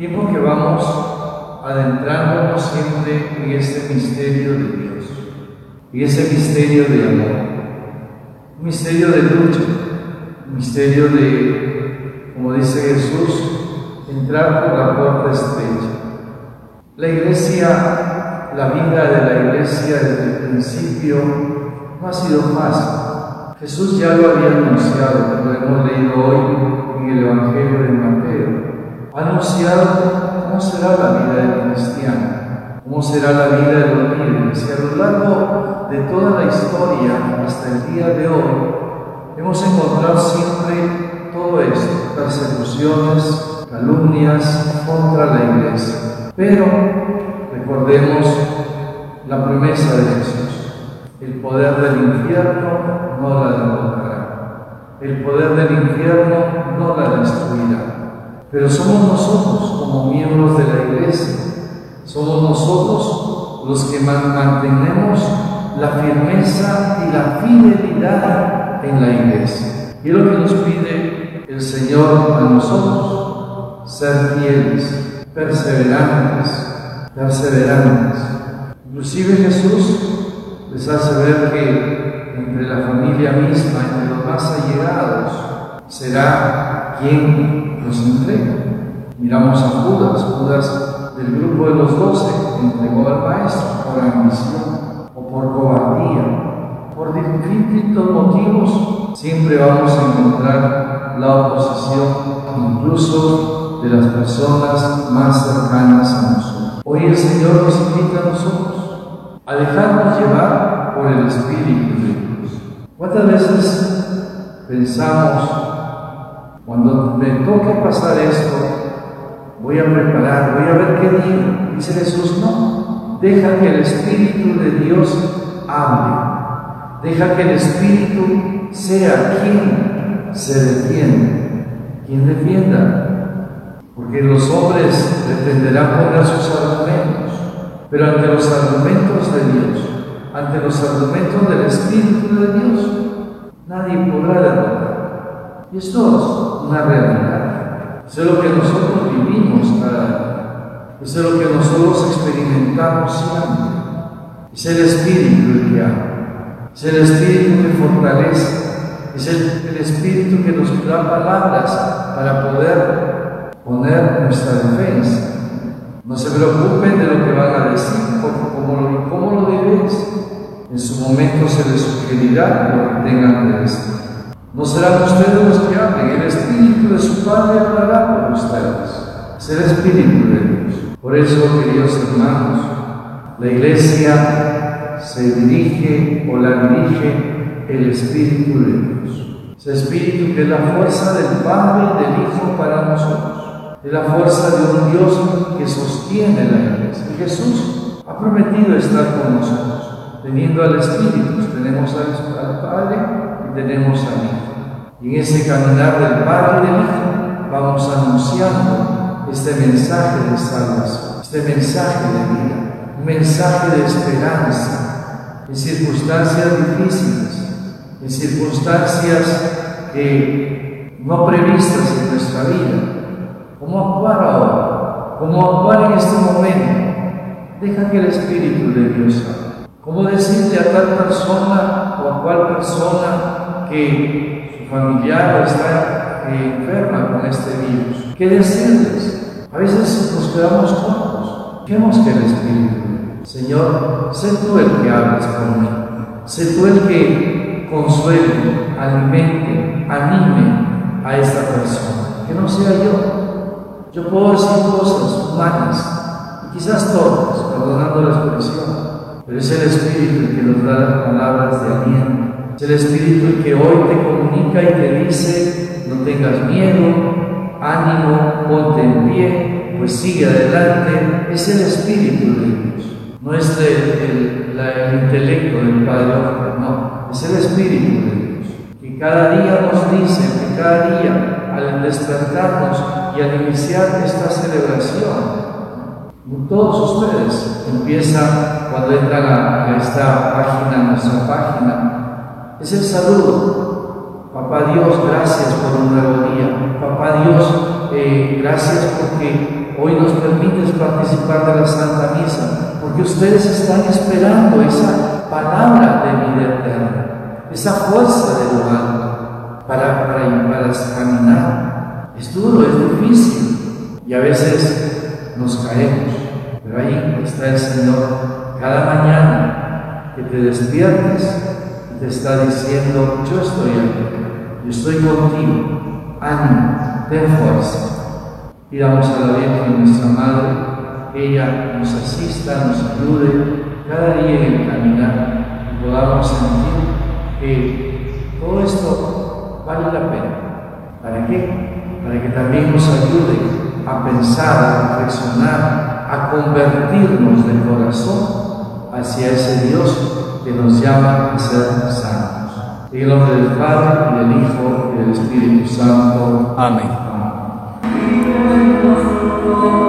tiempo que vamos adentrándonos siempre en este misterio de Dios, y ese misterio de amor, un misterio de lucha, un misterio de, como dice Jesús, entrar por la puerta estrecha. La iglesia, la vida de la iglesia desde el principio no ha sido fácil. Jesús ya lo había anunciado, cómo será la vida de los líderes. Y a lo largo de toda la historia, hasta el día de hoy, hemos encontrado siempre todo esto, persecuciones, calumnias contra la iglesia. Pero recordemos la promesa de Jesús. El poder del infierno no la derrotará. El poder del infierno no la destruirá. Pero somos nosotros, como miembros de la iglesia, somos nosotros los que mantenemos la firmeza y la fidelidad en la iglesia. Y es lo que nos pide el Señor a nosotros, ser fieles, perseverantes, perseverantes. Inclusive Jesús les hace ver que entre la familia misma, entre los más allegados, será quien los entrega. Miramos a Judas, Judas del grupo de los doce, entregó al maestro por ambición o por cobardía. Por distintos motivos siempre vamos a encontrar la oposición, incluso de las personas más cercanas a nosotros. Hoy el Señor nos invita a nosotros a dejarnos llevar por el Espíritu de Dios. ¿Cuántas veces pensamos, cuando me toque pasar esto, voy a preparar, voy a ver qué digo? Dice Jesús, no, deja que el Espíritu de Dios hable, deja que el Espíritu sea quien se defiende, quien defienda, porque los hombres pretenderán poner sus argumentos pero ante los argumentos de Dios, ante los argumentos del Espíritu de Dios, nadie podrá derrotar. Y esto es una realidad. Eso es lo que nosotros Eso es lo que nosotros experimentamos siempre. Es el Espíritu el que. Es el Espíritu que fortalece. Es el, Espíritu que nos da palabras para poder poner nuestra defensa. No se preocupen de lo que van a decir, como lo, debes. En su momento se les sugerirá lo que tengan que decir. No serán ustedes los que hablen, el Espíritu de su Padre hablará por ustedes. Es el Espíritu de Dios. Por eso, queridos hermanos, la Iglesia se dirige o la dirige el Espíritu de Dios. Ese Espíritu que es la fuerza del Padre y del Hijo para nosotros de la fuerza de un Dios que sostiene la iglesia. Jesús ha prometido estar con nosotros, teniendo al Espíritu, tenemos al, Padre y tenemos al Hijo. Y en ese caminar del Padre y del Hijo vamos anunciando este mensaje de salvación, este mensaje de vida, un mensaje de esperanza en circunstancias difíciles, en circunstancias que no previstas en nuestra vida, cómo actuar ahora, cómo actuar en este momento. Deja que el Espíritu de Dios hable. ¿Cómo decirle a tal persona o a cual persona que su familiar está enferma con este virus? ¿Qué decirles? A veces nos quedamos cortos. Dejemos que el Espíritu, Señor, sé tú el que hables mí. Sé tú el que consuele, alimente, anime a esta persona. Que no sea yo, yo puedo decir cosas humanas, y quizás todas, perdonando la expresión, pero es el Espíritu el que nos da palabras de aliento. Es el Espíritu el que hoy te comunica y te dice, no tengas miedo, ánimo, ponte adelante. Es el Espíritu de Dios, no es el, el intelecto del Padre, no, es el Espíritu de Dios, que cada día nos dice, que cada día al despertarnos y al iniciar esta celebración, todos ustedes empiezan cuando entran a, esta página, nuestra página, es el saludo. Papá Dios, gracias por un nuevo día. Papá Dios, eh, gracias porque hoy nos permites participar de la Santa Misa, porque ustedes están esperando esa palabra de vida eterna, esa fuerza de lo alto para, para, para caminar. Es duro, es difícil y a veces nos caemos, pero ahí está el Señor cada mañana que te despiertes y te está diciendo, yo estoy aquí, yo estoy contigo, ánimo, ten fuerza. Pidamos a la Virgen, nuestra Madre, ella nos asista, nos ayude cada día en caminar y podamos sentir que todo esto vale la pena. ¿Para qué? Para que también nos ayude a pensar, a reflexionar, a convertirnos de corazón hacia ese Dios que nos llama a ser santos. En el nombre del Padre, y del Hijo, y del Espíritu Santo. Amén. Oh.